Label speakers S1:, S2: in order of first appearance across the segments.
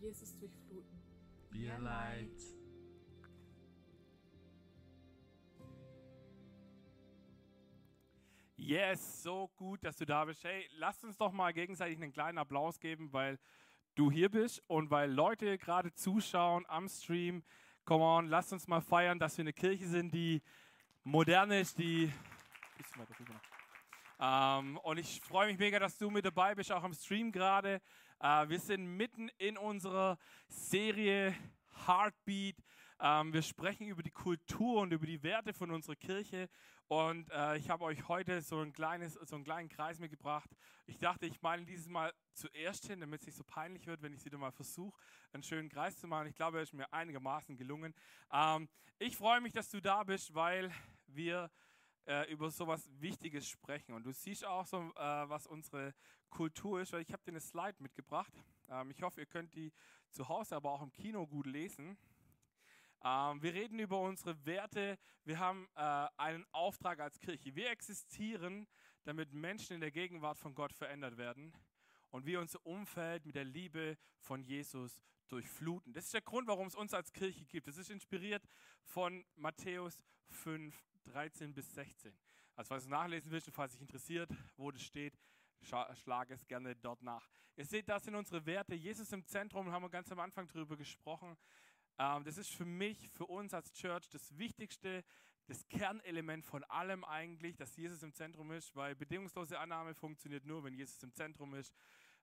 S1: Jesus durchfluten.
S2: Be a light.
S3: Yes, so gut, dass du da bist. Hey, lasst uns doch mal gegenseitig einen kleinen Applaus geben, weil du hier bist und weil Leute gerade zuschauen am Stream. Come on, lasst uns mal feiern, dass wir eine Kirche sind, die modern ist, die. Ähm, und ich freue mich mega, dass du mit dabei bist, auch am Stream gerade. Äh, wir sind mitten in unserer Serie Heartbeat. Ähm, wir sprechen über die Kultur und über die Werte von unserer Kirche. Und äh, ich habe euch heute so, ein kleines, so einen kleinen Kreis mitgebracht. Ich dachte, ich meine dieses Mal zuerst hin, damit es nicht so peinlich wird, wenn ich wieder mal versuche, einen schönen Kreis zu machen. Ich glaube, es ist mir einigermaßen gelungen. Ähm, ich freue mich, dass du da bist, weil wir äh, über sowas Wichtiges sprechen. Und du siehst auch so, äh, was unsere Kultur ist, weil ich habe dir eine Slide mitgebracht. Ähm, ich hoffe, ihr könnt die zu Hause, aber auch im Kino gut lesen. Ähm, wir reden über unsere Werte. Wir haben äh, einen Auftrag als Kirche. Wir existieren, damit Menschen in der Gegenwart von Gott verändert werden und wir unser Umfeld mit der Liebe von Jesus durchfluten. Das ist der Grund, warum es uns als Kirche gibt. Das ist inspiriert von Matthäus 5, 13 bis 16. Also falls du nachlesen willst und falls dich interessiert, wo das steht, schlage es gerne dort nach. Ihr seht, das sind unsere Werte. Jesus im Zentrum, haben wir ganz am Anfang darüber gesprochen. Ähm, das ist für mich, für uns als Church das Wichtigste, das Kernelement von allem eigentlich, dass Jesus im Zentrum ist, weil bedingungslose Annahme funktioniert nur, wenn Jesus im Zentrum ist.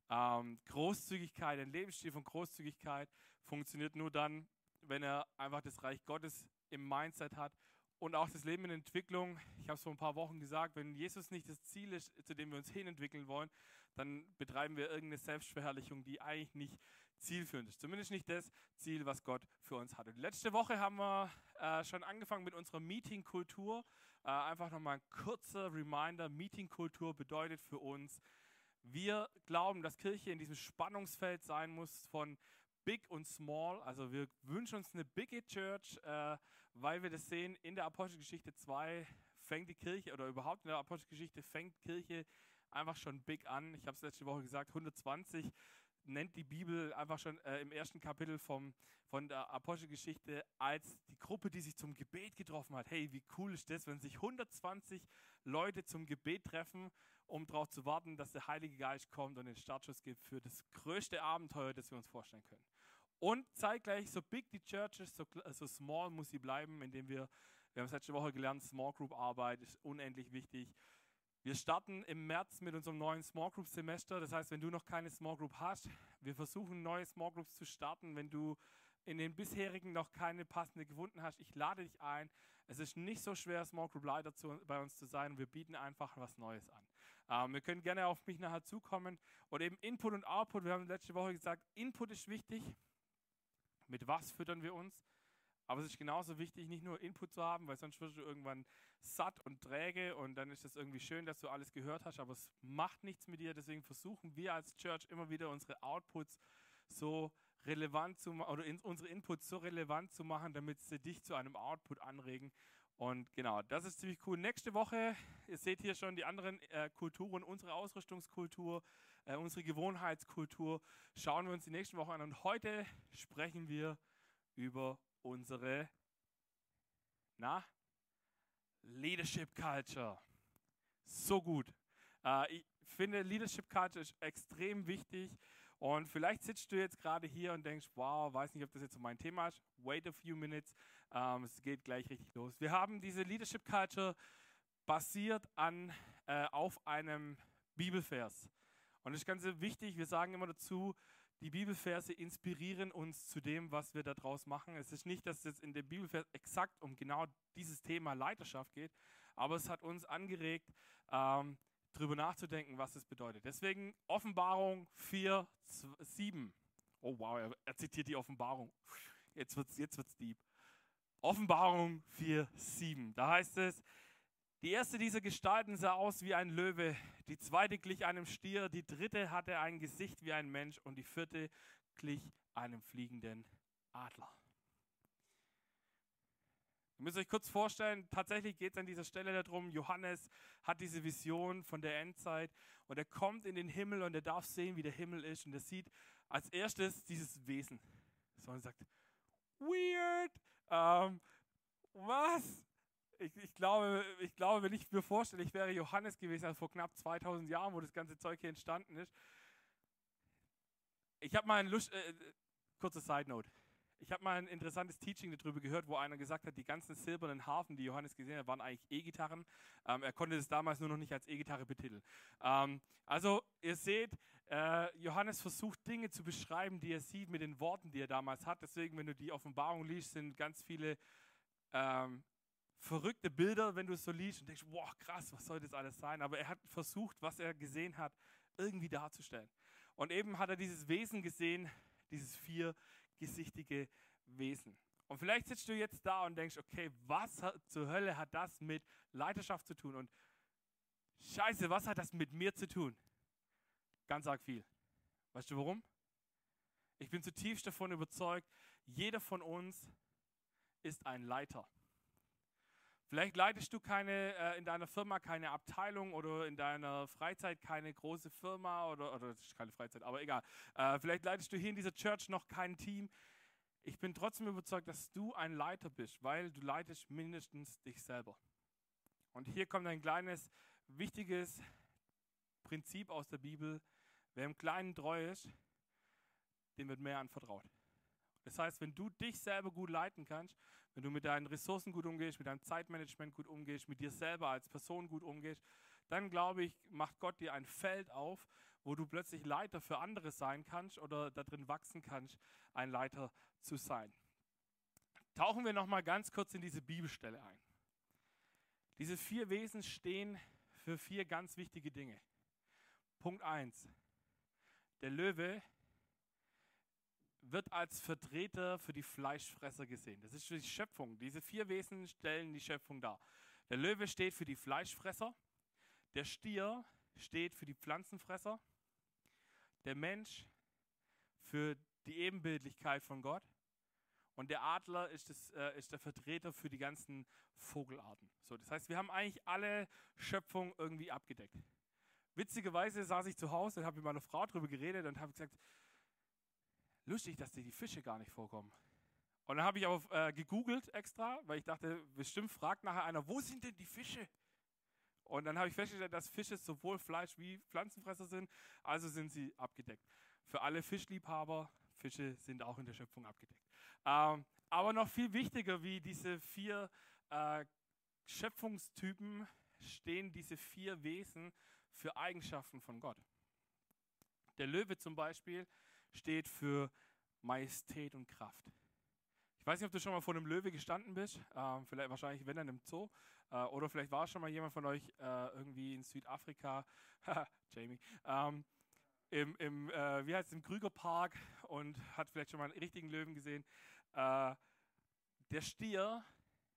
S3: Ähm, Großzügigkeit, ein Lebensstil von Großzügigkeit funktioniert nur dann, wenn er einfach das Reich Gottes im Mindset hat und auch das Leben in Entwicklung. Ich habe es vor ein paar Wochen gesagt, wenn Jesus nicht das Ziel ist, zu dem wir uns hinentwickeln wollen, dann betreiben wir irgendeine Selbstverherrlichung, die eigentlich nicht zielführend ist. Zumindest nicht das Ziel, was Gott für uns hat. Und letzte Woche haben wir äh, schon angefangen mit unserer Meetingkultur. Äh, einfach nochmal ein kurzer Reminder. Meetingkultur bedeutet für uns, wir glauben, dass Kirche in diesem Spannungsfeld sein muss von Big und Small. Also wir wünschen uns eine Big Church, äh, weil wir das sehen, in der Apostelgeschichte 2 fängt die Kirche oder überhaupt in der Apostelgeschichte fängt Kirche einfach schon big an. Ich habe es letzte Woche gesagt, 120 nennt die Bibel einfach schon äh, im ersten Kapitel vom, von der Apostelgeschichte als die Gruppe, die sich zum Gebet getroffen hat. Hey, wie cool ist das, wenn sich 120 Leute zum Gebet treffen, um darauf zu warten, dass der Heilige Geist kommt und den Startschuss gibt für das größte Abenteuer, das wir uns vorstellen können. Und zeitgleich, so big die Church ist, so, so small muss sie bleiben, indem wir, wir haben es letzte Woche gelernt, Small Group Arbeit ist unendlich wichtig. Wir starten im März mit unserem neuen Small Group Semester. Das heißt, wenn du noch keine Small Group hast, wir versuchen neue Small Groups zu starten. Wenn du in den bisherigen noch keine passende gefunden hast, ich lade dich ein. Es ist nicht so schwer, Small Group Leiter zu, bei uns zu sein. Wir bieten einfach was Neues an. Ähm, wir können gerne auf mich nachher zukommen. Und eben Input und Output. Wir haben letzte Woche gesagt, Input ist wichtig. Mit was füttern wir uns? Aber es ist genauso wichtig, nicht nur Input zu haben, weil sonst wirst du irgendwann satt und träge und dann ist es irgendwie schön, dass du alles gehört hast, aber es macht nichts mit dir. Deswegen versuchen wir als Church immer wieder unsere Outputs so relevant zu oder in, unsere Inputs so relevant zu machen, damit sie dich zu einem Output anregen. Und genau, das ist ziemlich cool. Nächste Woche, ihr seht hier schon die anderen äh, Kulturen, unsere Ausrüstungskultur, äh, unsere Gewohnheitskultur, schauen wir uns die nächste Woche an. Und heute sprechen wir über unsere na, Leadership Culture. So gut. Äh, ich finde, Leadership Culture ist extrem wichtig. Und vielleicht sitzt du jetzt gerade hier und denkst, wow, weiß nicht, ob das jetzt so mein Thema ist. Wait a few minutes. Ähm, es geht gleich richtig los. Wir haben diese Leadership Culture basiert an, äh, auf einem Bibelvers. Und das ist ganz wichtig. Wir sagen immer dazu, die Bibelverse inspirieren uns zu dem, was wir daraus machen. Es ist nicht, dass es jetzt in dem Bibelvers exakt um genau dieses Thema Leiterschaft geht, aber es hat uns angeregt, ähm, darüber nachzudenken, was es bedeutet. Deswegen Offenbarung 4, 7. Oh wow, er, er zitiert die Offenbarung. Jetzt wird es jetzt wird's deep. Offenbarung 4, 7. Da heißt es, die erste dieser Gestalten sah aus wie ein Löwe, die zweite glich einem Stier, die dritte hatte ein Gesicht wie ein Mensch und die vierte glich einem fliegenden Adler. Ihr müsst euch kurz vorstellen, tatsächlich geht es an dieser Stelle darum, Johannes hat diese Vision von der Endzeit und er kommt in den Himmel und er darf sehen, wie der Himmel ist und er sieht als erstes dieses Wesen. So, und sagt, weird, ähm, was? Ich, ich, glaube, ich glaube, wenn ich mir vorstelle, ich wäre Johannes gewesen, also vor knapp 2000 Jahren, wo das ganze Zeug hier entstanden ist. Ich habe mal ein Lust, äh, kurze Side Note. Ich habe mal ein interessantes Teaching darüber gehört, wo einer gesagt hat, die ganzen silbernen Harfen, die Johannes gesehen hat, waren eigentlich E-Gitarren. Ähm, er konnte das damals nur noch nicht als E-Gitarre betiteln. Ähm, also ihr seht, äh, Johannes versucht Dinge zu beschreiben, die er sieht mit den Worten, die er damals hat. Deswegen, wenn du die Offenbarung liest, sind ganz viele ähm, verrückte Bilder, wenn du es so liest und denkst, wow, krass, was soll das alles sein? Aber er hat versucht, was er gesehen hat, irgendwie darzustellen. Und eben hat er dieses Wesen gesehen, dieses viergesichtige Wesen. Und vielleicht sitzt du jetzt da und denkst, okay, was zur Hölle hat das mit Leiterschaft zu tun? Und scheiße, was hat das mit mir zu tun? Ganz arg viel. Weißt du warum? Ich bin zutiefst davon überzeugt, jeder von uns ist ein Leiter. Vielleicht leitest du keine, äh, in deiner Firma keine Abteilung oder in deiner Freizeit keine große Firma oder, oder das ist keine Freizeit, aber egal. Äh, vielleicht leitest du hier in dieser Church noch kein Team. Ich bin trotzdem überzeugt, dass du ein Leiter bist, weil du leitest mindestens dich selber. Und hier kommt ein kleines, wichtiges Prinzip aus der Bibel. Wer im Kleinen treu ist, dem wird mehr anvertraut. Das heißt, wenn du dich selber gut leiten kannst, wenn du mit deinen Ressourcen gut umgehst, mit deinem Zeitmanagement gut umgehst, mit dir selber als Person gut umgehst, dann glaube ich, macht Gott dir ein Feld auf, wo du plötzlich Leiter für andere sein kannst oder darin wachsen kannst, ein Leiter zu sein. Tauchen wir noch mal ganz kurz in diese Bibelstelle ein. Diese vier Wesen stehen für vier ganz wichtige Dinge. Punkt 1. Der Löwe wird als Vertreter für die Fleischfresser gesehen. Das ist die Schöpfung. Diese vier Wesen stellen die Schöpfung dar. Der Löwe steht für die Fleischfresser, der Stier steht für die Pflanzenfresser, der Mensch für die Ebenbildlichkeit von Gott und der Adler ist, das, äh, ist der Vertreter für die ganzen Vogelarten. So, das heißt, wir haben eigentlich alle Schöpfung irgendwie abgedeckt. Witzigerweise saß ich zu Hause und habe mit meiner Frau darüber geredet und habe gesagt, lustig, dass die Fische gar nicht vorkommen. Und dann habe ich auch äh, gegoogelt extra, weil ich dachte, bestimmt fragt nachher einer, wo sind denn die Fische? Und dann habe ich festgestellt, dass Fische sowohl Fleisch- wie Pflanzenfresser sind, also sind sie abgedeckt. Für alle Fischliebhaber, Fische sind auch in der Schöpfung abgedeckt. Ähm, aber noch viel wichtiger, wie diese vier äh, Schöpfungstypen stehen diese vier Wesen für Eigenschaften von Gott. Der Löwe zum Beispiel steht für Majestät und Kraft. Ich weiß nicht, ob du schon mal vor einem Löwe gestanden bist, äh, vielleicht wahrscheinlich wenn dann im Zoo, äh, oder vielleicht war schon mal jemand von euch äh, irgendwie in Südafrika, Jamie, ähm, im, im äh, wie heißt es, im Krügerpark und hat vielleicht schon mal einen richtigen Löwen gesehen. Äh, der Stier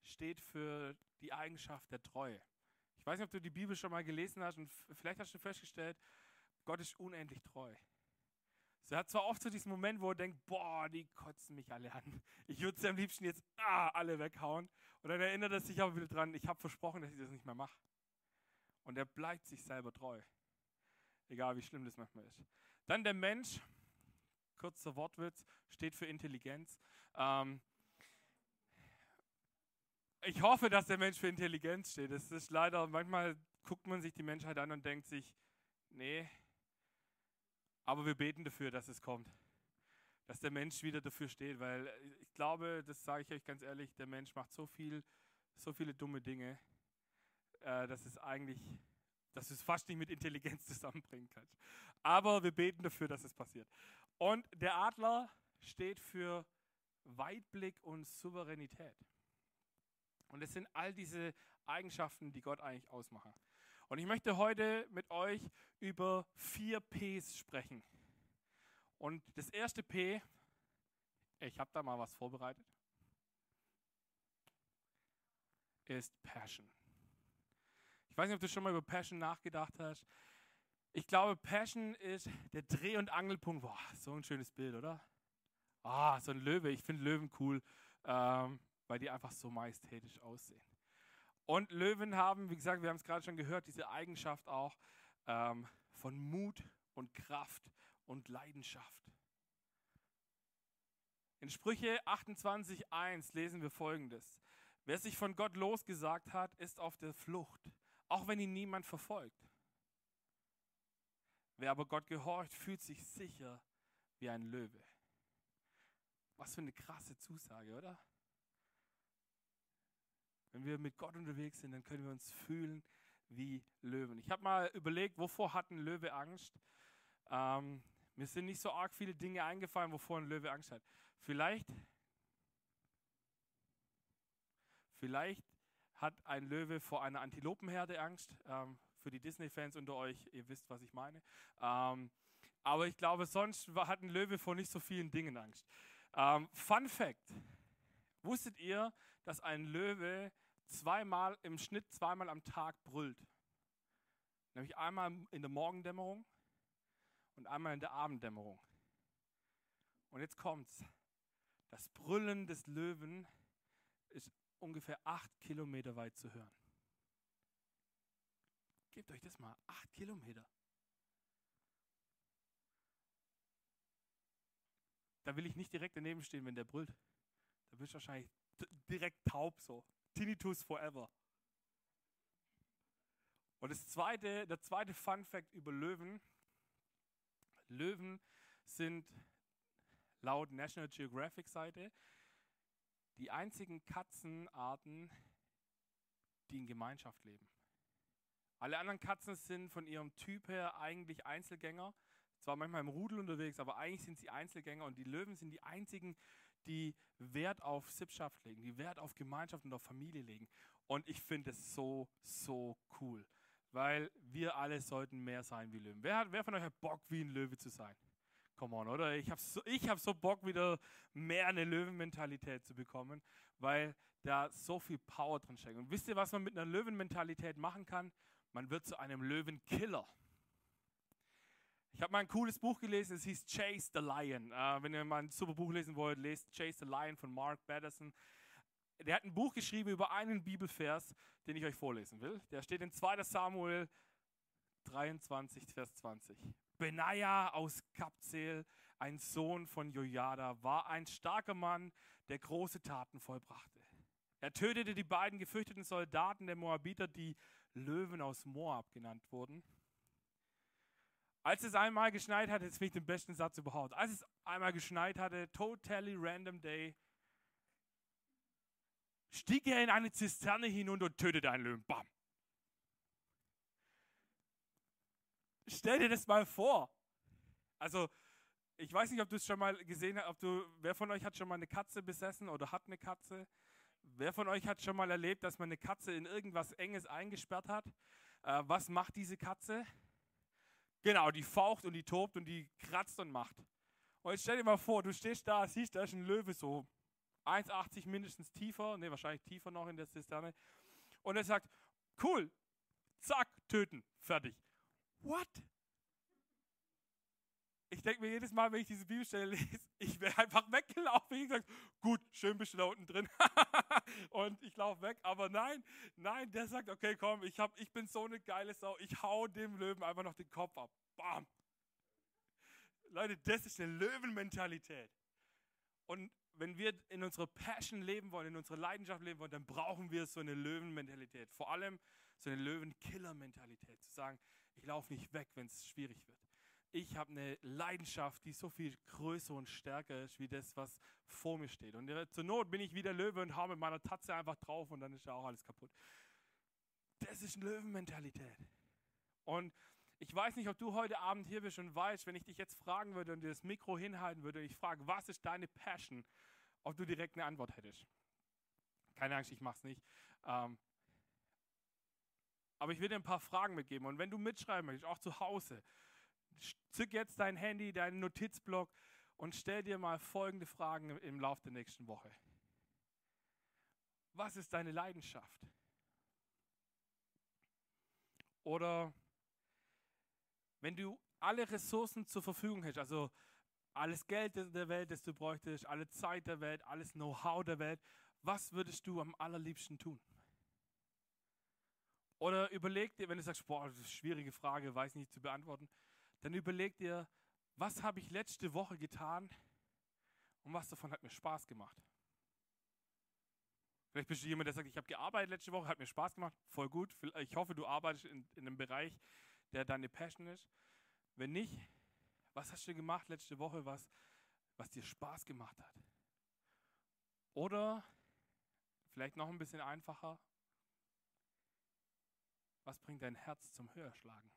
S3: steht für die Eigenschaft der Treue. Ich weiß nicht, ob du die Bibel schon mal gelesen hast und vielleicht hast du festgestellt, Gott ist unendlich treu. Er hat zwar oft so diesen Moment, wo er denkt, boah, die kotzen mich alle an. Ich würde sie am liebsten jetzt ah, alle weghauen. Und dann erinnert er sich aber wieder dran, ich habe versprochen, dass ich das nicht mehr mache. Und er bleibt sich selber treu. Egal wie schlimm das manchmal ist. Dann der Mensch, kurzer Wortwitz, steht für Intelligenz. Ähm, ich hoffe, dass der Mensch für Intelligenz steht. Das ist leider, manchmal guckt man sich die Menschheit an und denkt sich, nee, aber wir beten dafür, dass es kommt. Dass der Mensch wieder dafür steht, weil ich glaube, das sage ich euch ganz ehrlich, der Mensch macht so viel, so viele dumme Dinge, äh, dass es eigentlich, dass es fast nicht mit Intelligenz zusammenbringen kannst. Aber wir beten dafür, dass es passiert. Und der Adler steht für Weitblick und Souveränität. Und es sind all diese Eigenschaften, die Gott eigentlich ausmachen. Und ich möchte heute mit euch über vier Ps sprechen. Und das erste P, ich habe da mal was vorbereitet, ist Passion. Ich weiß nicht, ob du schon mal über Passion nachgedacht hast. Ich glaube, Passion ist der Dreh- und Angelpunkt. Boah, so ein schönes Bild, oder? Ah, so ein Löwe. Ich finde Löwen cool, ähm, weil die einfach so majestätisch aussehen. Und Löwen haben, wie gesagt, wir haben es gerade schon gehört, diese Eigenschaft auch ähm, von Mut und Kraft und Leidenschaft. In Sprüche 28.1 lesen wir folgendes. Wer sich von Gott losgesagt hat, ist auf der Flucht, auch wenn ihn niemand verfolgt. Wer aber Gott gehorcht, fühlt sich sicher wie ein Löwe. Was für eine krasse Zusage, oder? Wenn wir mit Gott unterwegs sind, dann können wir uns fühlen wie Löwen. Ich habe mal überlegt, wovor hat ein Löwe Angst? Ähm, mir sind nicht so arg viele Dinge eingefallen, wovor ein Löwe Angst hat. Vielleicht, vielleicht hat ein Löwe vor einer Antilopenherde Angst. Ähm, für die Disney-Fans unter euch, ihr wisst, was ich meine. Ähm, aber ich glaube, sonst hat ein Löwe vor nicht so vielen Dingen Angst. Ähm, Fun Fact: Wusstet ihr, dass ein Löwe zweimal im Schnitt zweimal am Tag brüllt? Nämlich einmal in der Morgendämmerung und einmal in der Abenddämmerung. Und jetzt kommt's. Das Brüllen des Löwen ist ungefähr acht Kilometer weit zu hören. Gebt euch das mal, acht Kilometer. Da will ich nicht direkt daneben stehen, wenn der brüllt. Da bist du wahrscheinlich direkt taub so. Tinnitus forever. Und das zweite, der zweite Fun Fact über Löwen. Löwen sind laut National Geographic Seite die einzigen Katzenarten, die in Gemeinschaft leben. Alle anderen Katzen sind von ihrem Typ her eigentlich Einzelgänger. Zwar manchmal im Rudel unterwegs, aber eigentlich sind sie Einzelgänger und die Löwen sind die einzigen, die Wert auf Sippschaft legen, die Wert auf Gemeinschaft und auf Familie legen. Und ich finde es so, so cool, weil wir alle sollten mehr sein wie Löwen. Wer, hat, wer von euch hat Bock, wie ein Löwe zu sein? Come on, oder? Ich habe so, hab so Bock, wieder mehr eine Löwenmentalität zu bekommen, weil da so viel Power drin steckt. Und wisst ihr, was man mit einer Löwenmentalität machen kann? Man wird zu einem Löwenkiller. Ich habe mal ein cooles Buch gelesen, es hieß Chase the Lion. Äh, wenn ihr mal ein super Buch lesen wollt, lest Chase the Lion von Mark Batterson. Der hat ein Buch geschrieben über einen Bibelvers, den ich euch vorlesen will. Der steht in 2 Samuel 23, Vers 20. Benaja aus Kapzel, ein Sohn von Jojada, war ein starker Mann, der große Taten vollbrachte. Er tötete die beiden gefürchteten Soldaten der Moabiter, die Löwen aus Moab genannt wurden. Als es einmal geschneit hatte, jetzt finde ich den besten Satz überhaupt. Als es einmal geschneit hatte, totally random day, stieg er in eine Zisterne hinunter und tötete einen Löwen. Bam. Stell dir das mal vor. Also, ich weiß nicht, ob du es schon mal gesehen hast, ob du, wer von euch hat schon mal eine Katze besessen oder hat eine Katze? Wer von euch hat schon mal erlebt, dass man eine Katze in irgendwas Enges eingesperrt hat? Äh, was macht diese Katze? Genau, die faucht und die tobt und die kratzt und macht. Und jetzt stell dir mal vor, du stehst da, siehst, da ist ein Löwe so 1,80 mindestens tiefer, ne, wahrscheinlich tiefer noch in der Zisterne. Und er sagt, cool, zack, töten, fertig. What? Ich denke mir jedes Mal, wenn ich diese Bibelstelle lese, ich wäre einfach weggelaufen. Ich sage, gut, schön bist du da unten drin. und ich laufe weg. Aber nein, nein, der sagt, okay, komm, ich, hab, ich bin so eine geile Sau. Ich hau dem Löwen einfach noch den Kopf ab. Bam. Leute, das ist eine Löwenmentalität. Und wenn wir in unserer Passion leben wollen, in unserer Leidenschaft leben wollen, dann brauchen wir so eine Löwenmentalität. Vor allem so eine Löwenkiller-Mentalität. Zu sagen, ich laufe nicht weg, wenn es schwierig wird ich habe eine Leidenschaft, die so viel größer und stärker ist, wie das, was vor mir steht. Und zur Not bin ich wie der Löwe und hau mit meiner Tatze einfach drauf und dann ist ja auch alles kaputt. Das ist eine Löwenmentalität. Und ich weiß nicht, ob du heute Abend hier bist und weißt, wenn ich dich jetzt fragen würde und dir das Mikro hinhalten würde und ich frage, was ist deine Passion, ob du direkt eine Antwort hättest. Keine Angst, ich mach's nicht. Ähm, aber ich will dir ein paar Fragen mitgeben. Und wenn du mitschreiben möchtest, auch zu Hause, zück jetzt dein Handy, deinen Notizblock und stell dir mal folgende Fragen im Laufe der nächsten Woche. Was ist deine Leidenschaft? Oder wenn du alle Ressourcen zur Verfügung hast, also alles Geld der Welt, das du bräuchtest, alle Zeit der Welt, alles Know-how der Welt, was würdest du am allerliebsten tun? Oder überleg dir, wenn du sagst, boah, das ist eine schwierige Frage, weiß nicht zu beantworten, dann überleg dir, was habe ich letzte Woche getan, und was davon hat mir Spaß gemacht. Vielleicht bist du jemand, der sagt, ich habe gearbeitet letzte Woche, hat mir Spaß gemacht, voll gut. Ich hoffe, du arbeitest in, in einem Bereich, der deine Passion ist. Wenn nicht, was hast du gemacht letzte Woche, was, was dir Spaß gemacht hat? Oder vielleicht noch ein bisschen einfacher, was bringt dein Herz zum Höherschlagen?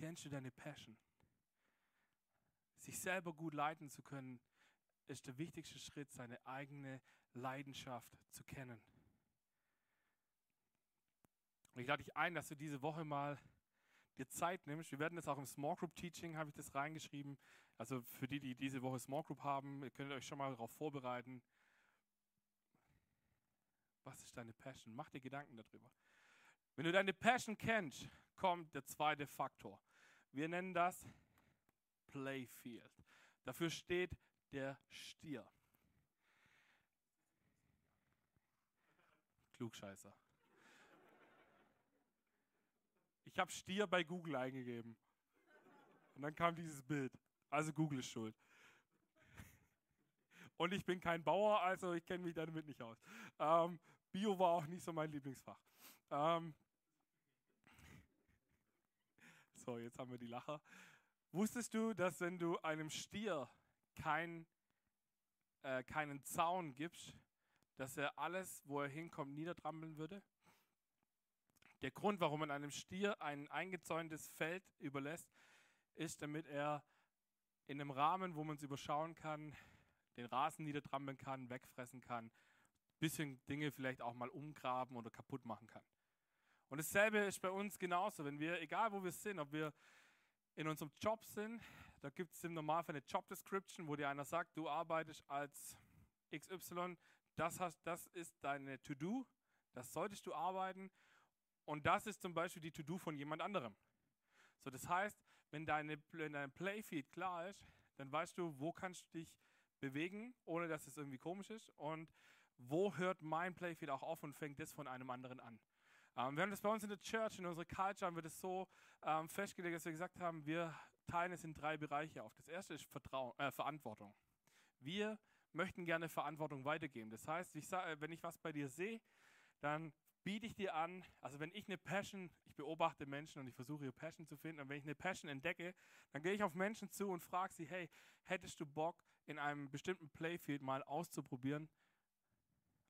S3: Kennst du deine Passion? Sich selber gut leiten zu können, ist der wichtigste Schritt, seine eigene Leidenschaft zu kennen. Und ich lade dich ein, dass du diese Woche mal dir Zeit nimmst. Wir werden das auch im Small Group Teaching, habe ich das reingeschrieben. Also für die, die diese Woche Small Group haben, ihr könnt euch schon mal darauf vorbereiten. Was ist deine Passion? Mach dir Gedanken darüber. Wenn du deine Passion kennst, kommt der zweite Faktor. Wir nennen das Playfield. Dafür steht der Stier. Klugscheißer. Ich habe Stier bei Google eingegeben. Und dann kam dieses Bild. Also Google ist schuld. Und ich bin kein Bauer, also ich kenne mich damit nicht aus. Ähm, Bio war auch nicht so mein Lieblingsfach. Ähm, so, jetzt haben wir die Lacher. Wusstest du, dass wenn du einem Stier kein, äh, keinen Zaun gibst, dass er alles, wo er hinkommt, niedertrampeln würde? Der Grund, warum man einem Stier ein eingezäuntes Feld überlässt, ist, damit er in einem Rahmen, wo man es überschauen kann, den Rasen niedertrampeln kann, wegfressen kann, bisschen Dinge vielleicht auch mal umgraben oder kaputt machen kann. Und dasselbe ist bei uns genauso, wenn wir, egal wo wir sind, ob wir in unserem Job sind, da gibt es im Normalfall eine Job Description, wo dir einer sagt, du arbeitest als XY, das, hast, das ist deine To-Do, das solltest du arbeiten und das ist zum Beispiel die To-Do von jemand anderem. So, das heißt, wenn deine, wenn dein Playfeed klar ist, dann weißt du, wo kannst du dich bewegen, ohne dass es irgendwie komisch ist und wo hört mein Playfeed auch auf und fängt das von einem anderen an. Ähm, wir haben das bei uns in der Church, in unserer Culture haben wir das so ähm, festgelegt, dass wir gesagt haben, wir teilen es in drei Bereiche auf. Das erste ist Vertrauen, äh, Verantwortung. Wir möchten gerne Verantwortung weitergeben. Das heißt, ich sag, wenn ich was bei dir sehe, dann biete ich dir an, also wenn ich eine Passion, ich beobachte Menschen und ich versuche ihre Passion zu finden, und wenn ich eine Passion entdecke, dann gehe ich auf Menschen zu und frage sie, hey, hättest du Bock, in einem bestimmten Playfield mal auszuprobieren,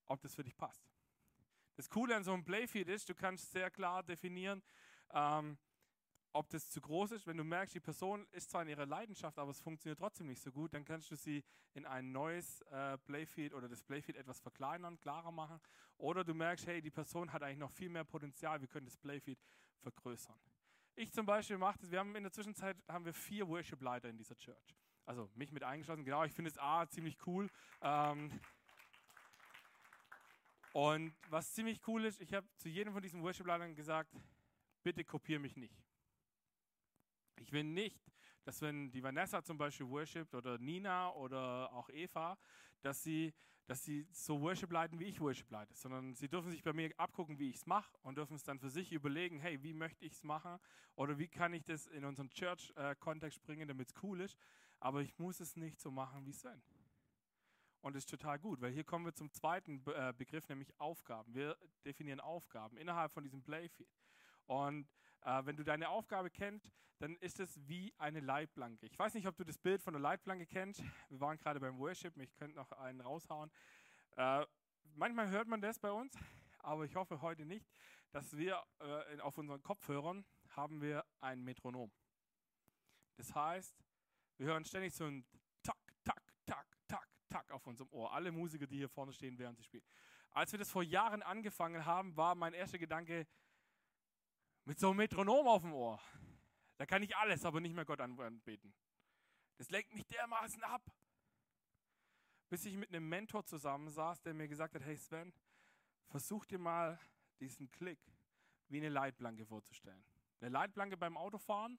S3: ob das für dich passt? Das Coole an so einem Playfield ist, du kannst sehr klar definieren, ähm, ob das zu groß ist. Wenn du merkst, die Person ist zwar in ihrer Leidenschaft, aber es funktioniert trotzdem nicht so gut, dann kannst du sie in ein neues äh, Playfield oder das Playfield etwas verkleinern, klarer machen. Oder du merkst, hey, die Person hat eigentlich noch viel mehr Potenzial, wir können das Playfield vergrößern. Ich zum Beispiel mache das, wir haben in der Zwischenzeit haben wir vier Worship-Leiter in dieser Church. Also mich mit eingeschlossen, genau, ich finde es A, ziemlich cool. Ähm, und was ziemlich cool ist, ich habe zu jedem von diesen Worship-Leitern gesagt, bitte kopiere mich nicht. Ich will nicht, dass wenn die Vanessa zum Beispiel worshipt oder Nina oder auch Eva, dass sie, dass sie so Worship leiten, wie ich Worship leite, sondern sie dürfen sich bei mir abgucken, wie ich es mache und dürfen es dann für sich überlegen, hey, wie möchte ich es machen oder wie kann ich das in unseren Church-Kontext bringen, damit es cool ist, aber ich muss es nicht so machen wie Sven. Und das ist total gut, weil hier kommen wir zum zweiten äh, Begriff, nämlich Aufgaben. Wir definieren Aufgaben innerhalb von diesem Playfield. Und äh, wenn du deine Aufgabe kennst, dann ist es wie eine Leitplanke. Ich weiß nicht, ob du das Bild von der Leitplanke kennst. Wir waren gerade beim Worship, ich könnte noch einen raushauen. Äh, manchmal hört man das bei uns, aber ich hoffe heute nicht, dass wir äh, auf unseren Kopfhörern haben wir ein Metronom. Das heißt, wir hören ständig so ein auf unserem Ohr. Alle Musiker, die hier vorne stehen, während sie spielen. Als wir das vor Jahren angefangen haben, war mein erster Gedanke, mit so einem Metronom auf dem Ohr. Da kann ich alles, aber nicht mehr Gott anbeten. Das lenkt mich dermaßen ab. Bis ich mit einem Mentor zusammensaß, der mir gesagt hat, hey Sven, versuch dir mal diesen Klick wie eine Leitplanke vorzustellen. Eine Leitplanke beim Autofahren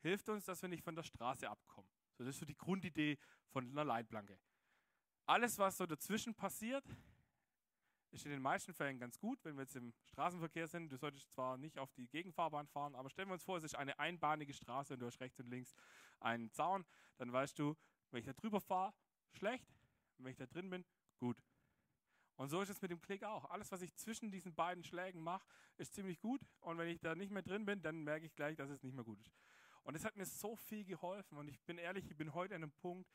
S3: hilft uns, dass wir nicht von der Straße abkommen. So, das ist so die Grundidee von einer Leitplanke. Alles, was so dazwischen passiert, ist in den meisten Fällen ganz gut, wenn wir jetzt im Straßenverkehr sind. Du solltest zwar nicht auf die Gegenfahrbahn fahren, aber stellen wir uns vor, es ist eine einbahnige Straße und du hast rechts und links einen Zaun. Dann weißt du, wenn ich da drüber fahre, schlecht. Wenn ich da drin bin, gut. Und so ist es mit dem Klick auch. Alles, was ich zwischen diesen beiden Schlägen mache, ist ziemlich gut. Und wenn ich da nicht mehr drin bin, dann merke ich gleich, dass es nicht mehr gut ist. Und es hat mir so viel geholfen. Und ich bin ehrlich, ich bin heute an einem Punkt,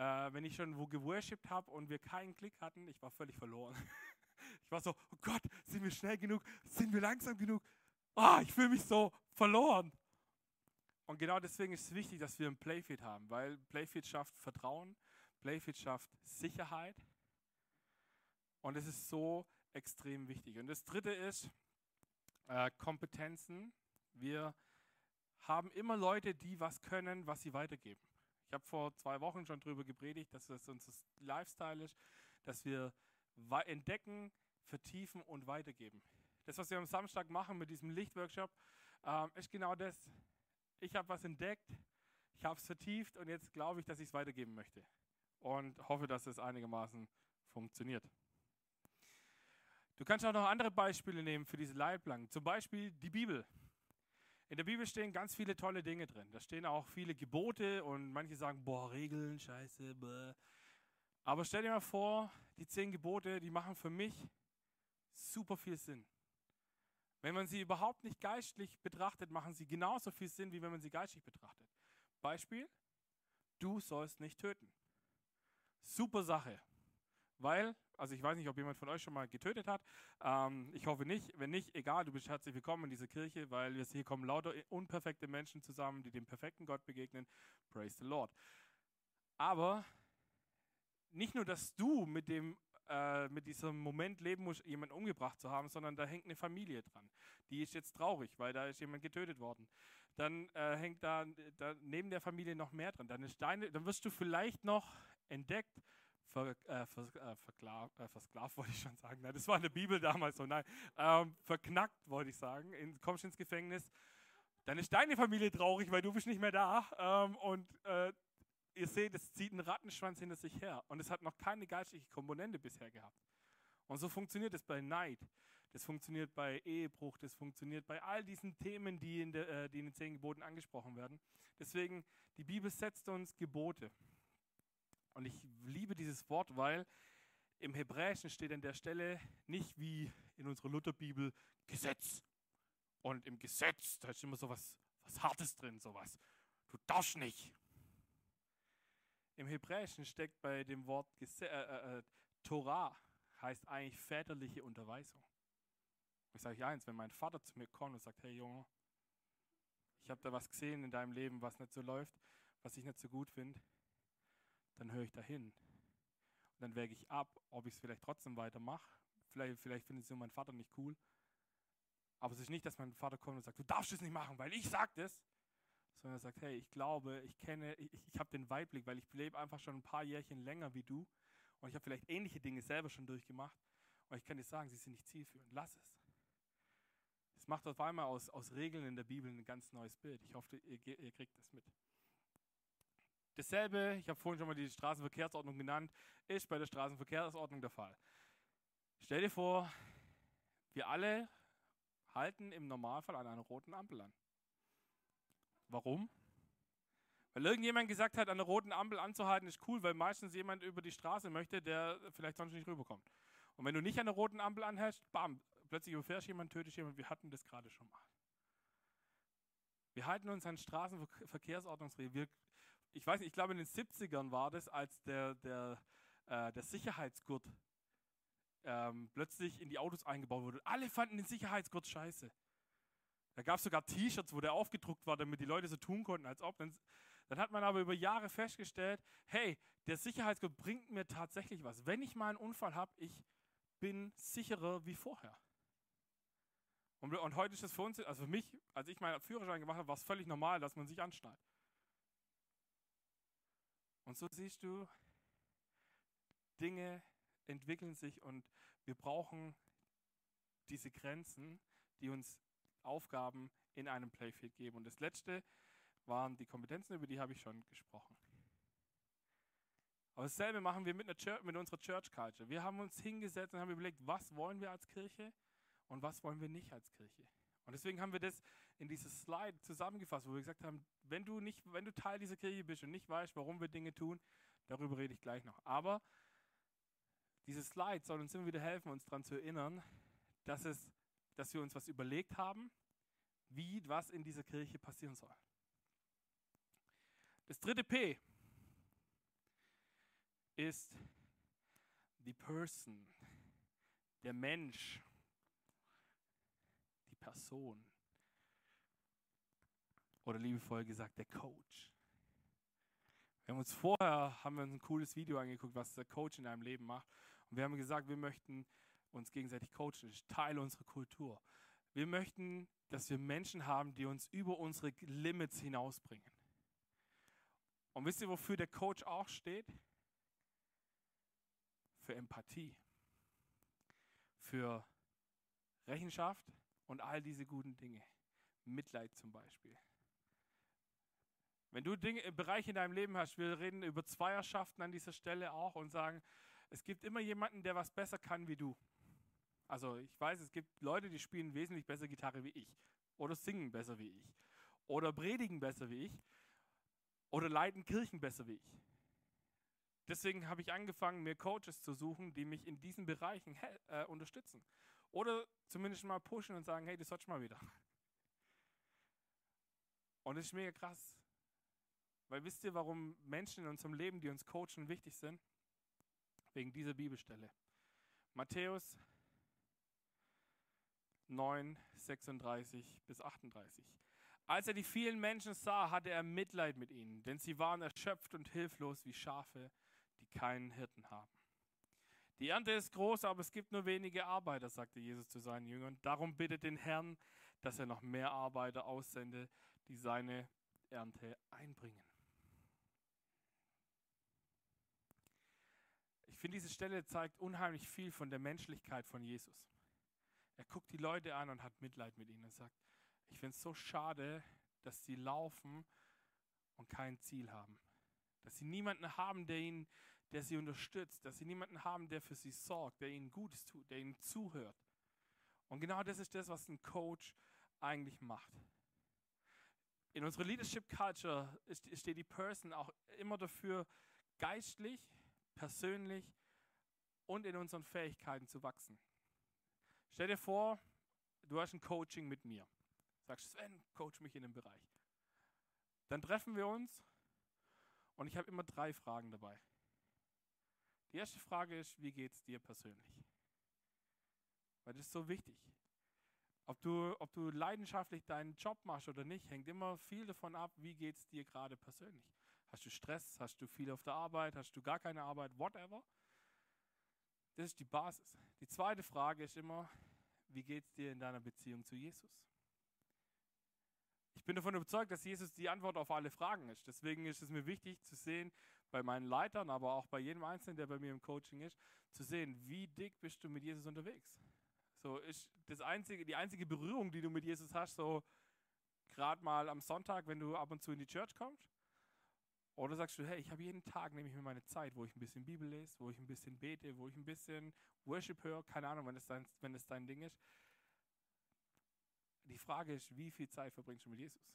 S3: äh, wenn ich schon wo geworshipped habe und wir keinen Klick hatten, ich war völlig verloren. ich war so, oh Gott, sind wir schnell genug? Sind wir langsam genug? Oh, ich fühle mich so verloren. Und genau deswegen ist es wichtig, dass wir ein Playfield haben, weil Playfield schafft Vertrauen, Playfield schafft Sicherheit und es ist so extrem wichtig. Und das dritte ist äh, Kompetenzen. Wir haben immer Leute, die was können, was sie weitergeben. Ich habe vor zwei Wochen schon darüber gepredigt, dass das unser Lifestyle ist, dass wir entdecken, vertiefen und weitergeben. Das, was wir am Samstag machen mit diesem Lichtworkshop, äh, ist genau das. Ich habe was entdeckt, ich habe es vertieft und jetzt glaube ich, dass ich es weitergeben möchte. Und hoffe, dass es einigermaßen funktioniert. Du kannst auch noch andere Beispiele nehmen für diese Leitplanken. Zum Beispiel die Bibel. In der Bibel stehen ganz viele tolle Dinge drin. Da stehen auch viele Gebote und manche sagen, boah, Regeln, scheiße, bäh. Aber stell dir mal vor, die zehn Gebote, die machen für mich super viel Sinn. Wenn man sie überhaupt nicht geistlich betrachtet, machen sie genauso viel Sinn, wie wenn man sie geistlich betrachtet. Beispiel, du sollst nicht töten. Super Sache. Weil also ich weiß nicht, ob jemand von euch schon mal getötet hat. Ähm, ich hoffe nicht. Wenn nicht, egal, du bist herzlich willkommen in dieser Kirche, weil wir hier kommen lauter unperfekte Menschen zusammen, die dem perfekten Gott begegnen. Praise the Lord. Aber nicht nur, dass du mit dem äh, mit diesem Moment leben musst, jemanden umgebracht zu haben, sondern da hängt eine Familie dran. Die ist jetzt traurig, weil da ist jemand getötet worden. Dann äh, hängt da, da, neben der Familie noch mehr dran. Dann, deine, dann wirst du vielleicht noch entdeckt ver, äh, vers, äh, versklavt, äh, versklavt, wollte ich schon sagen. Nein, das war in der Bibel damals so. Nein, ähm, verknackt, wollte ich sagen. In, kommst ins Gefängnis. Dann ist deine Familie traurig, weil du bist nicht mehr da. Ähm, und äh, ihr seht, es zieht einen Rattenschwanz hinter sich her. Und es hat noch keine geistliche Komponente bisher gehabt. Und so funktioniert es bei Neid. Das funktioniert bei Ehebruch, das funktioniert bei all diesen Themen, die in, der, äh, die in den zehn Geboten angesprochen werden. Deswegen, die Bibel setzt uns Gebote. Und ich liebe dieses Wort, weil im Hebräischen steht an der Stelle nicht wie in unserer Lutherbibel Gesetz. Und im Gesetz, da ist immer so was, was Hartes drin, sowas. Du darfst nicht. Im Hebräischen steckt bei dem Wort Gese äh, äh, äh Torah, heißt eigentlich väterliche Unterweisung. Ich sage euch eins, wenn mein Vater zu mir kommt und sagt, hey Junge, ich habe da was gesehen in deinem Leben, was nicht so läuft, was ich nicht so gut finde, dann höre ich dahin. Und dann wäge ich ab, ob ich es vielleicht trotzdem weitermache. Vielleicht, vielleicht findet es mein Vater nicht cool. Aber es ist nicht, dass mein Vater kommt und sagt, du darfst es nicht machen, weil ich sage das. Sondern er sagt, hey, ich glaube, ich kenne, ich, ich habe den Weitblick, weil ich lebe einfach schon ein paar Jährchen länger wie du. Und ich habe vielleicht ähnliche Dinge selber schon durchgemacht. Und ich kann dir sagen, sie sind nicht zielführend. Lass es. Es macht auf einmal aus, aus Regeln in der Bibel ein ganz neues Bild. Ich hoffe, ihr, ihr kriegt das mit. Dasselbe, ich habe vorhin schon mal die Straßenverkehrsordnung genannt, ist bei der Straßenverkehrsordnung der Fall. Stell dir vor, wir alle halten im Normalfall an einer roten Ampel an. Warum? Weil irgendjemand gesagt hat, an einer roten Ampel anzuhalten ist cool, weil meistens jemand über die Straße möchte, der vielleicht sonst nicht rüberkommt. Und wenn du nicht an der roten Ampel anhältst, bam, plötzlich überfährst jemand, tötest jemand. Wir hatten das gerade schon mal. Wir halten uns an Straßenverkehrsordnungsregeln. Wir ich weiß nicht, ich glaube in den 70ern war das, als der, der, äh, der Sicherheitsgurt ähm, plötzlich in die Autos eingebaut wurde. Alle fanden den Sicherheitsgurt scheiße. Da gab es sogar T-Shirts, wo der aufgedruckt war, damit die Leute so tun konnten, als ob. Dann, dann hat man aber über Jahre festgestellt, hey, der Sicherheitsgurt bringt mir tatsächlich was. Wenn ich mal einen Unfall habe, ich bin sicherer wie vorher. Und, und heute ist das für uns, also für mich, als ich meinen Führerschein gemacht habe, war es völlig normal, dass man sich anschnallt. Und so siehst du, Dinge entwickeln sich und wir brauchen diese Grenzen, die uns Aufgaben in einem Playfield geben. Und das letzte waren die Kompetenzen, über die habe ich schon gesprochen. Aber dasselbe machen wir mit, Church, mit unserer Church Culture. Wir haben uns hingesetzt und haben überlegt, was wollen wir als Kirche und was wollen wir nicht als Kirche. Und deswegen haben wir das in dieses Slide zusammengefasst, wo wir gesagt haben, wenn du nicht, wenn du Teil dieser Kirche bist und nicht weißt, warum wir Dinge tun, darüber rede ich gleich noch. Aber dieses Slide soll uns immer wieder helfen, uns daran zu erinnern, dass, es, dass wir uns was überlegt haben, wie was in dieser Kirche passieren soll. Das dritte P ist die Person, der Mensch, die Person. Oder liebevoll gesagt, der Coach. Wir haben uns vorher haben wir ein cooles Video angeguckt, was der Coach in einem Leben macht. Und wir haben gesagt, wir möchten uns gegenseitig coachen. Das ist Teil unserer Kultur. Wir möchten, dass wir Menschen haben, die uns über unsere Limits hinausbringen. Und wisst ihr, wofür der Coach auch steht? Für Empathie, für Rechenschaft und all diese guten Dinge. Mitleid zum Beispiel. Wenn du Dinge, Bereiche in deinem Leben hast, wir reden über Zweierschaften an dieser Stelle auch und sagen, es gibt immer jemanden, der was besser kann wie du. Also ich weiß, es gibt Leute, die spielen wesentlich besser Gitarre wie ich oder singen besser wie ich oder predigen besser wie ich oder leiten Kirchen besser wie ich. Deswegen habe ich angefangen, mir Coaches zu suchen, die mich in diesen Bereichen äh, unterstützen. Oder zumindest mal pushen und sagen, hey, das sollst mal wieder. Und das ist mega krass. Weil wisst ihr, warum Menschen in unserem Leben, die uns coachen, wichtig sind? Wegen dieser Bibelstelle. Matthäus 9, 36 bis 38. Als er die vielen Menschen sah, hatte er Mitleid mit ihnen, denn sie waren erschöpft und hilflos wie Schafe, die keinen Hirten haben. Die Ernte ist groß, aber es gibt nur wenige Arbeiter, sagte Jesus zu seinen Jüngern. Darum bittet den Herrn, dass er noch mehr Arbeiter aussende, die seine Ernte einbringen. Finde, diese Stelle zeigt unheimlich viel von der Menschlichkeit von Jesus. Er guckt die Leute an und hat Mitleid mit ihnen und sagt, ich finde es so schade, dass sie laufen und kein Ziel haben. Dass sie niemanden haben, der, ihnen, der sie unterstützt. Dass sie niemanden haben, der für sie sorgt, der ihnen Gutes tut, der ihnen zuhört. Und genau das ist das, was ein Coach eigentlich macht. In unserer Leadership Culture steht die Person auch immer dafür, geistlich persönlich und in unseren Fähigkeiten zu wachsen. Stell dir vor, du hast ein Coaching mit mir. Sagst, Sven, coach mich in dem Bereich. Dann treffen wir uns und ich habe immer drei Fragen dabei. Die erste Frage ist, wie geht es dir persönlich? Weil das ist so wichtig. Ob du, ob du leidenschaftlich deinen Job machst oder nicht, hängt immer viel davon ab, wie geht es dir gerade persönlich. Hast du Stress? Hast du viel auf der Arbeit? Hast du gar keine Arbeit? Whatever. Das ist die Basis. Die zweite Frage ist immer, wie geht es dir in deiner Beziehung zu Jesus? Ich bin davon überzeugt, dass Jesus die Antwort auf alle Fragen ist. Deswegen ist es mir wichtig zu sehen, bei meinen Leitern, aber auch bei jedem Einzelnen, der bei mir im Coaching ist, zu sehen, wie dick bist du mit Jesus unterwegs. So ist das einzige, die einzige Berührung, die du mit Jesus hast, so gerade mal am Sonntag, wenn du ab und zu in die Church kommst, oder sagst du, hey, ich habe jeden Tag, nehme ich mir meine Zeit, wo ich ein bisschen Bibel lese, wo ich ein bisschen bete, wo ich ein bisschen Worship höre, keine Ahnung, wenn es dein, das dein Ding ist. Die Frage ist, wie viel Zeit verbringst du mit Jesus?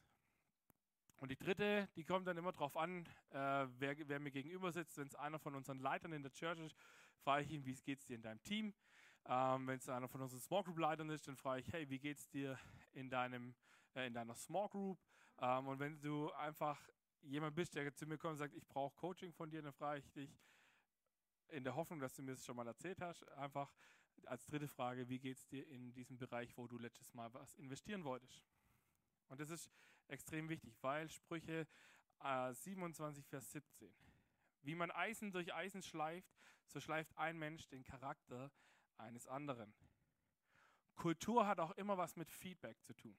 S3: Und die dritte, die kommt dann immer darauf an, äh, wer, wer, mir gegenüber sitzt. Wenn es einer von unseren Leitern in der Church ist, frage ich ihn, wie geht es dir in deinem Team? Ähm, Wenn es einer von unseren Small Group Leitern ist, dann frage ich, hey, wie geht es dir in, deinem, äh, in deiner Small Group? Ähm, und wenn du einfach jemand bist, der zu mir kommt und sagt, ich brauche Coaching von dir, dann frage ich dich in der Hoffnung, dass du mir das schon mal erzählt hast, einfach als dritte Frage, wie geht es dir in diesem Bereich, wo du letztes Mal was investieren wolltest? Und das ist extrem wichtig, weil Sprüche äh, 27, Vers 17. Wie man Eisen durch Eisen schleift, so schleift ein Mensch den Charakter eines anderen. Kultur hat auch immer was mit Feedback zu tun.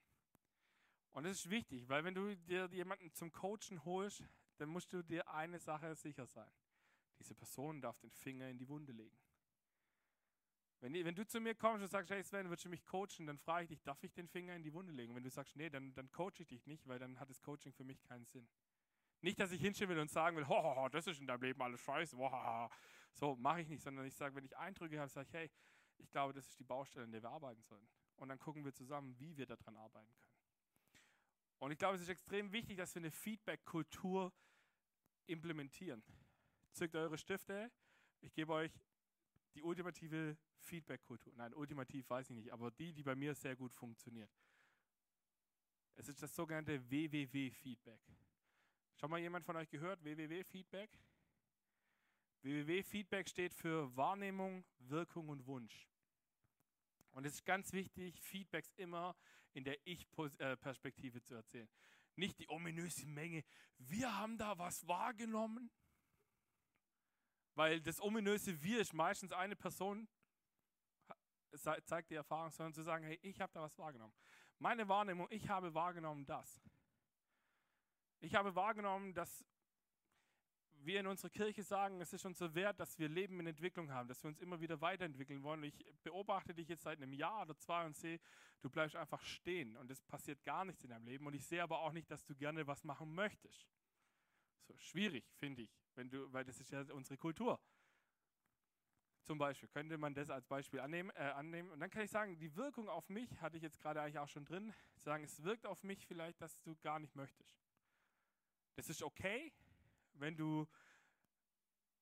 S3: Und das ist wichtig, weil wenn du dir jemanden zum Coachen holst, dann musst du dir eine Sache sicher sein. Diese Person darf den Finger in die Wunde legen. Wenn, wenn du zu mir kommst und sagst, hey Sven, willst du mich coachen, dann frage ich dich, darf ich den Finger in die Wunde legen? Wenn du sagst, nee, dann, dann coache ich dich nicht, weil dann hat das Coaching für mich keinen Sinn. Nicht, dass ich hinstellen will und sagen will, ho, das ist in deinem Leben alles scheiße. Wow. So mache ich nicht, sondern ich sage, wenn ich Eindrücke habe, sage ich, hey, ich glaube, das ist die Baustelle, in der wir arbeiten sollen. Und dann gucken wir zusammen, wie wir daran arbeiten können. Und ich glaube, es ist extrem wichtig, dass wir eine Feedback-Kultur implementieren. Zückt eure Stifte. Ich gebe euch die ultimative Feedback-Kultur. Nein, ultimativ weiß ich nicht, aber die, die bei mir sehr gut funktioniert. Es ist das sogenannte WWW-Feedback. Schon mal jemand von euch gehört? WWW-Feedback? WWW-Feedback steht für Wahrnehmung, Wirkung und Wunsch. Und es ist ganz wichtig, Feedbacks immer in der Ich-Perspektive zu erzählen. Nicht die ominöse Menge, wir haben da was wahrgenommen. Weil das ominöse Wir ist meistens eine Person, zeigt die Erfahrung, sondern zu sagen, hey, ich habe da was wahrgenommen. Meine Wahrnehmung, ich habe wahrgenommen das. Ich habe wahrgenommen, dass wir in unserer Kirche sagen, es ist uns so wert, dass wir Leben in Entwicklung haben, dass wir uns immer wieder weiterentwickeln wollen. Ich beobachte dich jetzt seit einem Jahr oder zwei und sehe, du bleibst einfach stehen und es passiert gar nichts in deinem Leben. Und ich sehe aber auch nicht, dass du gerne was machen möchtest. So schwierig, finde ich, wenn du, weil das ist ja unsere Kultur. Zum Beispiel könnte man das als Beispiel annehmen, äh, annehmen. Und dann kann ich sagen, die Wirkung auf mich hatte ich jetzt gerade eigentlich auch schon drin. Sagen, es wirkt auf mich vielleicht, dass du gar nicht möchtest. Das ist okay, wenn du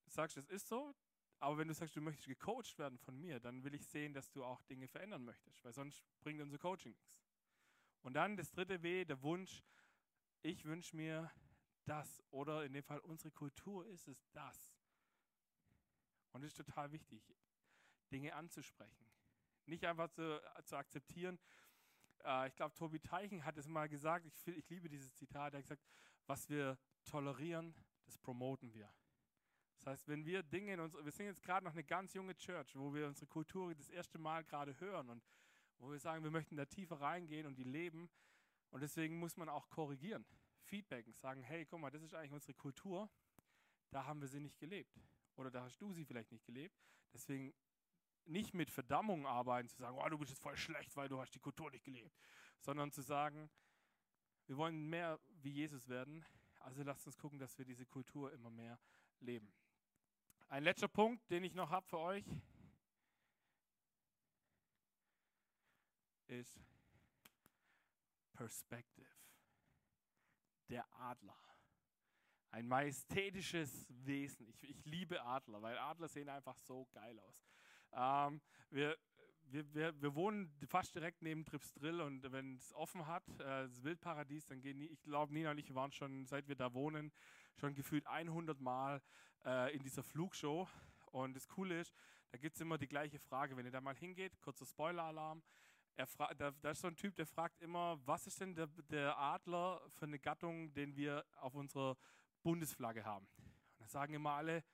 S3: sagst, es ist so, aber wenn du sagst, du möchtest gecoacht werden von mir, dann will ich sehen, dass du auch Dinge verändern möchtest, weil sonst bringt unser Coaching nichts. Und dann das dritte W, der Wunsch, ich wünsche mir das oder in dem Fall unsere Kultur ist es das. Und es ist total wichtig, Dinge anzusprechen. Nicht einfach zu, zu akzeptieren. Äh, ich glaube, Tobi Teichen hat es mal gesagt, ich, ich liebe dieses Zitat, er hat gesagt, was wir tolerieren, das promoten wir. Das heißt, wenn wir Dinge in uns, wir sind jetzt gerade noch eine ganz junge Church, wo wir unsere Kultur das erste Mal gerade hören und wo wir sagen, wir möchten da tiefer reingehen und die leben. Und deswegen muss man auch korrigieren, feedbacken, sagen, hey, guck mal, das ist eigentlich unsere Kultur, da haben wir sie nicht gelebt. Oder da hast du sie vielleicht nicht gelebt. Deswegen nicht mit Verdammung arbeiten, zu sagen, oh, du bist jetzt voll schlecht, weil du hast die Kultur nicht gelebt, sondern zu sagen, wir wollen mehr wie Jesus werden, also lasst uns gucken, dass wir diese Kultur immer mehr leben. Ein letzter Punkt, den ich noch habe für euch, ist Perspective. Der Adler. Ein majestätisches Wesen. Ich, ich, liebe Adler, weil Adler sehen einfach so geil aus. Ähm, wir wir, wir, wir, wohnen fast direkt neben Tripsdrill und wenn es offen hat, äh, das Wildparadies, dann gehen, ich glaube, Nina und ich waren schon, seit wir da wohnen, schon gefühlt 100 Mal äh, in dieser Flugshow. Und das Coole ist, da gibt es immer die gleiche Frage, wenn ihr da mal hingeht, kurzer Spoiler-Alarm. Da, da, ist so ein Typ, der fragt immer, was ist denn der, der Adler für eine Gattung, den wir auf unserer Bundesflagge haben? Und da sagen immer alle,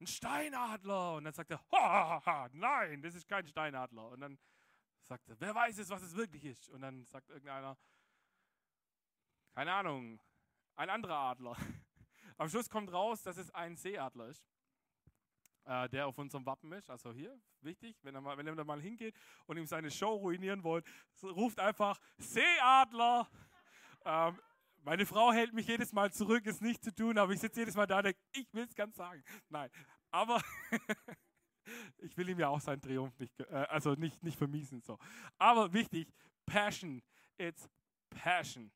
S3: ein Steinadler. Und dann sagt er, ha, ha, ha, nein, das ist kein Steinadler. Und dann sagt er, wer weiß es, was es wirklich ist? Und dann sagt irgendeiner, keine Ahnung, ein anderer Adler. Am Schluss kommt raus, dass es ein Seeadler ist, äh, der auf unserem Wappen ist. Also hier, wichtig, wenn er, mal, wenn er da mal hingeht und ihm seine Show ruinieren wollt, ruft einfach Seeadler. Ähm, meine Frau hält mich jedes Mal zurück, es nicht zu tun, aber ich sitze jedes Mal da und denke, ich will es ganz sagen. Nein, aber ich will ihm ja auch seinen Triumph nicht, äh, also nicht, nicht vermiesen. So. Aber wichtig, Passion, it's Passion.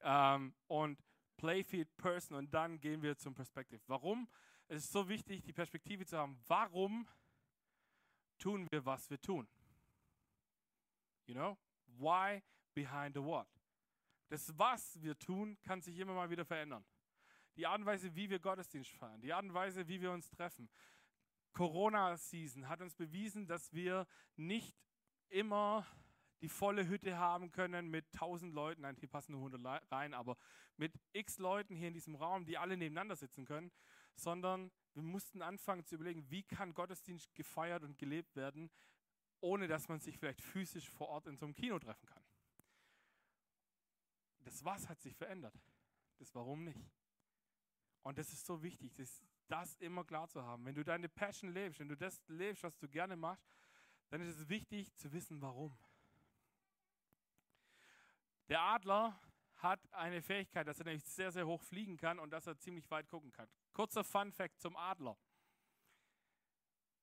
S3: Ähm, und Playfield Person und dann gehen wir zum Perspektiv. Warum? Es ist so wichtig, die Perspektive zu haben. Warum tun wir, was wir tun? You know? Why behind the what? Das, was wir tun, kann sich immer mal wieder verändern. Die Art und Weise, wie wir Gottesdienst feiern, die Art und Weise, wie wir uns treffen. Corona-Season hat uns bewiesen, dass wir nicht immer die volle Hütte haben können mit 1000 Leuten, nein, hier passen nur 100 rein, aber mit x Leuten hier in diesem Raum, die alle nebeneinander sitzen können, sondern wir mussten anfangen zu überlegen, wie kann Gottesdienst gefeiert und gelebt werden, ohne dass man sich vielleicht physisch vor Ort in so einem Kino treffen kann. Das Was hat sich verändert. Das Warum nicht. Und das ist so wichtig, das, das immer klar zu haben. Wenn du deine Passion lebst, wenn du das lebst, was du gerne machst, dann ist es wichtig zu wissen, warum. Der Adler hat eine Fähigkeit, dass er nämlich sehr, sehr hoch fliegen kann und dass er ziemlich weit gucken kann. Kurzer Fun Fact zum Adler.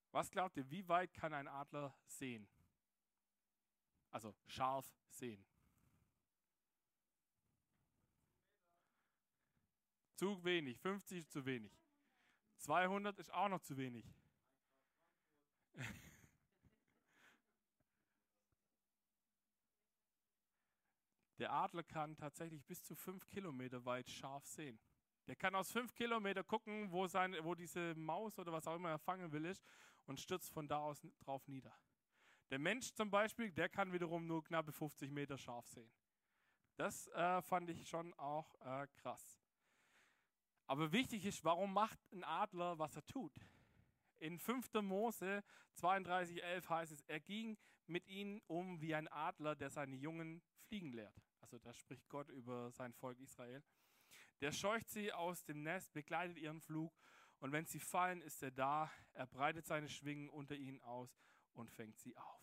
S3: Was glaubt ihr, wie weit kann ein Adler sehen? Also scharf sehen. Zu wenig, 50 ist zu wenig. 200 ist auch noch zu wenig. Der Adler kann tatsächlich bis zu fünf Kilometer weit scharf sehen. Der kann aus fünf Kilometer gucken, wo, sein, wo diese Maus oder was auch immer er fangen will ist und stürzt von da aus drauf nieder. Der Mensch zum Beispiel, der kann wiederum nur knappe 50 Meter scharf sehen. Das äh, fand ich schon auch äh, krass. Aber wichtig ist, warum macht ein Adler, was er tut? In 5. Mose 32,11 heißt es, er ging mit ihnen um wie ein Adler, der seine Jungen fliegen lehrt. Also da spricht Gott über sein Volk Israel. Der scheucht sie aus dem Nest, begleitet ihren Flug und wenn sie fallen, ist er da. Er breitet seine Schwingen unter ihnen aus und fängt sie auf.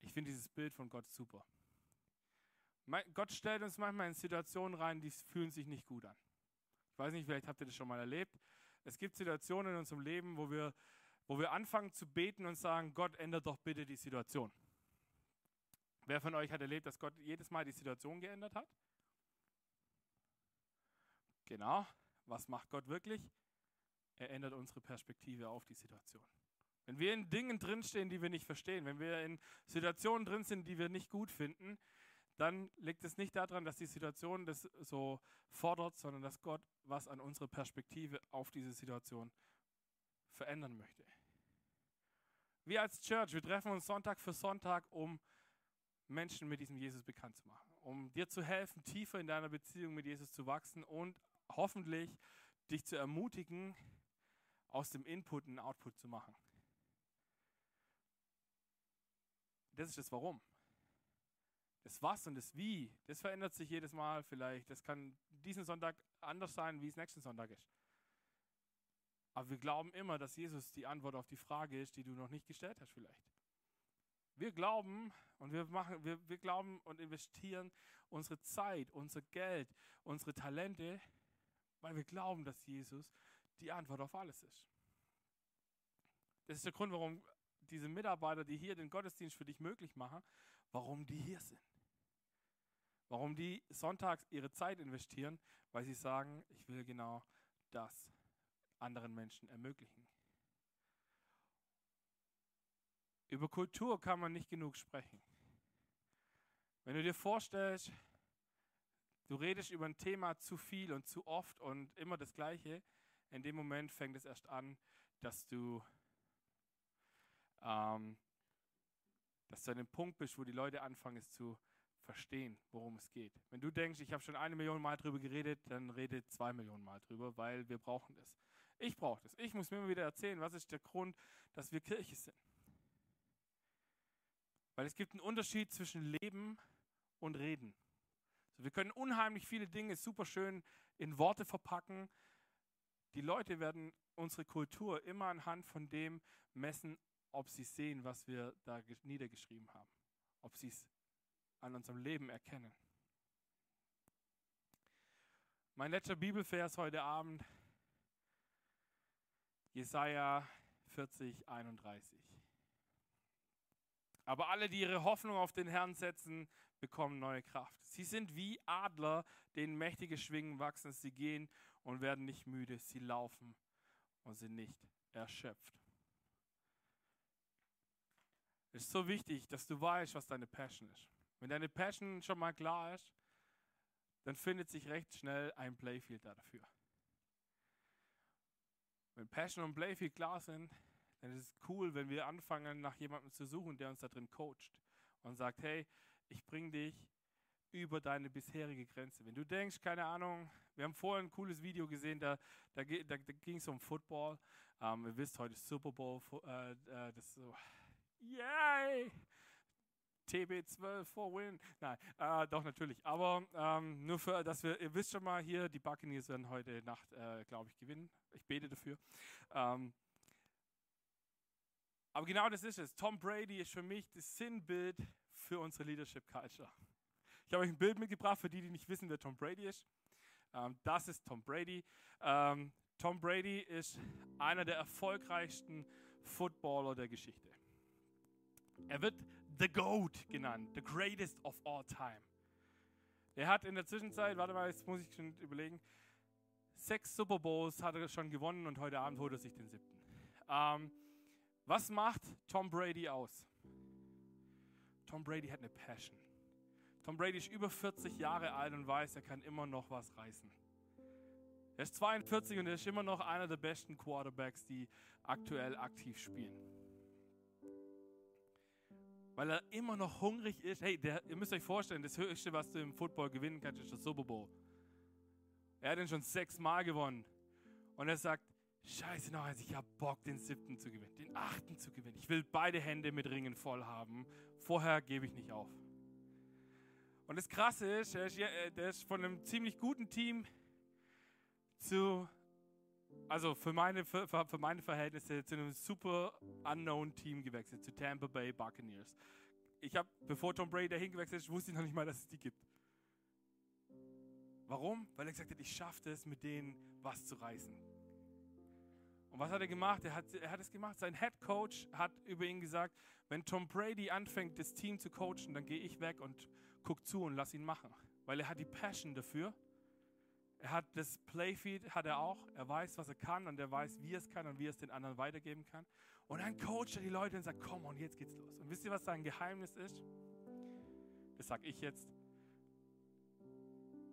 S3: Ich finde dieses Bild von Gott super. Gott stellt uns manchmal in Situationen rein, die fühlen sich nicht gut an. Ich weiß nicht, vielleicht habt ihr das schon mal erlebt. Es gibt Situationen in unserem Leben, wo wir, wo wir anfangen zu beten und sagen, Gott, ändert doch bitte die Situation. Wer von euch hat erlebt, dass Gott jedes Mal die Situation geändert hat? Genau. Was macht Gott wirklich? Er ändert unsere Perspektive auf die Situation. Wenn wir in Dingen drinstehen, die wir nicht verstehen, wenn wir in Situationen drin sind, die wir nicht gut finden, dann liegt es nicht daran, dass die Situation das so fordert, sondern dass Gott was an unserer Perspektive auf diese Situation verändern möchte. Wir als Church, wir treffen uns Sonntag für Sonntag, um Menschen mit diesem Jesus bekannt zu machen, um dir zu helfen, tiefer in deiner Beziehung mit Jesus zu wachsen und hoffentlich dich zu ermutigen, aus dem Input einen Output zu machen. Das ist das Warum. Das Was und das Wie, das verändert sich jedes Mal vielleicht. Das kann diesen Sonntag anders sein, wie es nächsten Sonntag ist. Aber wir glauben immer, dass Jesus die Antwort auf die Frage ist, die du noch nicht gestellt hast vielleicht. Wir glauben und wir machen, wir, wir glauben und investieren unsere Zeit, unser Geld, unsere Talente, weil wir glauben, dass Jesus die Antwort auf alles ist. Das ist der Grund, warum diese Mitarbeiter, die hier den Gottesdienst für dich möglich machen, warum die hier sind. Warum die sonntags ihre Zeit investieren, weil sie sagen, ich will genau das anderen Menschen ermöglichen. Über Kultur kann man nicht genug sprechen. Wenn du dir vorstellst, du redest über ein Thema zu viel und zu oft und immer das Gleiche, in dem Moment fängt es erst an, dass du, ähm, dass du an dem Punkt bist, wo die Leute anfangen, es zu verstehen, worum es geht. Wenn du denkst, ich habe schon eine Million Mal drüber geredet, dann rede zwei Millionen Mal drüber, weil wir brauchen das. Ich brauche das. Ich muss mir immer wieder erzählen, was ist der Grund, dass wir Kirche sind. Weil es gibt einen Unterschied zwischen Leben und Reden. Also wir können unheimlich viele Dinge super schön in Worte verpacken. Die Leute werden unsere Kultur immer anhand von dem messen, ob sie sehen, was wir da niedergeschrieben haben. Ob sie es an unserem Leben erkennen. Mein letzter Bibelvers heute Abend, Jesaja 40, 31. Aber alle, die ihre Hoffnung auf den Herrn setzen, bekommen neue Kraft. Sie sind wie Adler, denen mächtige Schwingen wachsen. Sie gehen und werden nicht müde. Sie laufen und sind nicht erschöpft. Es ist so wichtig, dass du weißt, was deine Passion ist. Wenn deine Passion schon mal klar ist, dann findet sich recht schnell ein Playfield dafür. Wenn Passion und Playfield klar sind, dann ist es cool, wenn wir anfangen, nach jemandem zu suchen, der uns da drin coacht und sagt, hey, ich bringe dich über deine bisherige Grenze. Wenn du denkst, keine Ahnung, wir haben vorher ein cooles Video gesehen, da, da, da, da ging es um Football. Ähm, ihr wisst, heute ist Super Bowl, äh, äh, das so, yay! TB12 for win. Nein, äh, doch natürlich. Aber ähm, nur für, dass wir, ihr wisst schon mal hier, die Buccaneers werden heute Nacht, äh, glaube ich, gewinnen. Ich bete dafür. Ähm, aber genau das ist es. Tom Brady ist für mich das Sinnbild für unsere Leadership Culture. Ich habe euch ein Bild mitgebracht für die, die nicht wissen, wer Tom Brady ist. Ähm, das ist Tom Brady. Ähm, Tom Brady ist einer der erfolgreichsten Footballer der Geschichte. Er wird The GOAT genannt, the greatest of all time. Er hat in der Zwischenzeit, warte mal, jetzt muss ich schon überlegen, sechs Super Bowls hat er schon gewonnen und heute Abend holt er sich den siebten. Ähm, was macht Tom Brady aus? Tom Brady hat eine Passion. Tom Brady ist über 40 Jahre alt und weiß, er kann immer noch was reißen. Er ist 42 und er ist immer noch einer der besten Quarterbacks, die aktuell aktiv spielen. Weil er immer noch hungrig ist. Hey, der, ihr müsst euch vorstellen, das Höchste, was du im Football gewinnen kannst, ist der Super Bowl. Er hat ihn schon sechsmal gewonnen. Und er sagt, scheiße noch eins, ich habe Bock, den siebten zu gewinnen, den achten zu gewinnen. Ich will beide Hände mit Ringen voll haben. Vorher gebe ich nicht auf. Und das Krasse ist, er ist, der ist von einem ziemlich guten Team zu, also für meine, für, für meine Verhältnisse, zu einem super unknown Team gewechselt, zu Tampa Bay Buccaneers. Ich habe, bevor Tom Brady dahin gewechselt ist, wusste ich noch nicht mal, dass es die gibt. Warum? Weil er gesagt hat, ich schaffe es, mit denen was zu reißen. Und was hat er gemacht? Er hat, er hat es gemacht. Sein Head Coach hat über ihn gesagt, wenn Tom Brady anfängt, das Team zu coachen, dann gehe ich weg und gucke zu und lass ihn machen. Weil er hat die Passion dafür. Er hat das Playfeed, hat er auch. Er weiß, was er kann und er weiß, wie er es kann und wie er es den anderen weitergeben kann. Und dann coacht er die Leute und sagt, komm und jetzt geht's los. Und wisst ihr, was sein Geheimnis ist? Das sage ich jetzt.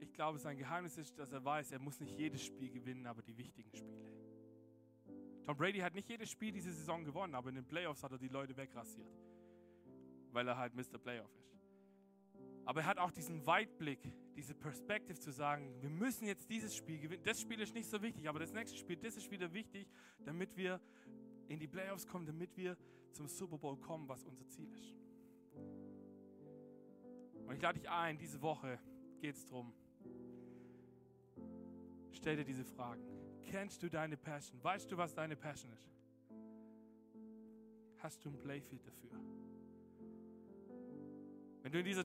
S3: Ich glaube, sein Geheimnis ist, dass er weiß, er muss nicht jedes Spiel gewinnen, aber die wichtigen Spiele. Tom Brady hat nicht jedes Spiel diese Saison gewonnen, aber in den Playoffs hat er die Leute wegrasiert, weil er halt Mr. Playoff ist. Aber er hat auch diesen Weitblick, diese Perspektive zu sagen, wir müssen jetzt dieses Spiel gewinnen. Das Spiel ist nicht so wichtig, aber das nächste Spiel, das ist wieder wichtig, damit wir in die Playoffs kommen, damit wir zum Super Bowl kommen, was unser Ziel ist. Und ich lade dich ein, diese Woche geht es darum, stell dir diese Fragen. Kennst du deine Passion? Weißt du, was deine Passion ist? Hast du ein Playfield dafür? Wenn du in dieser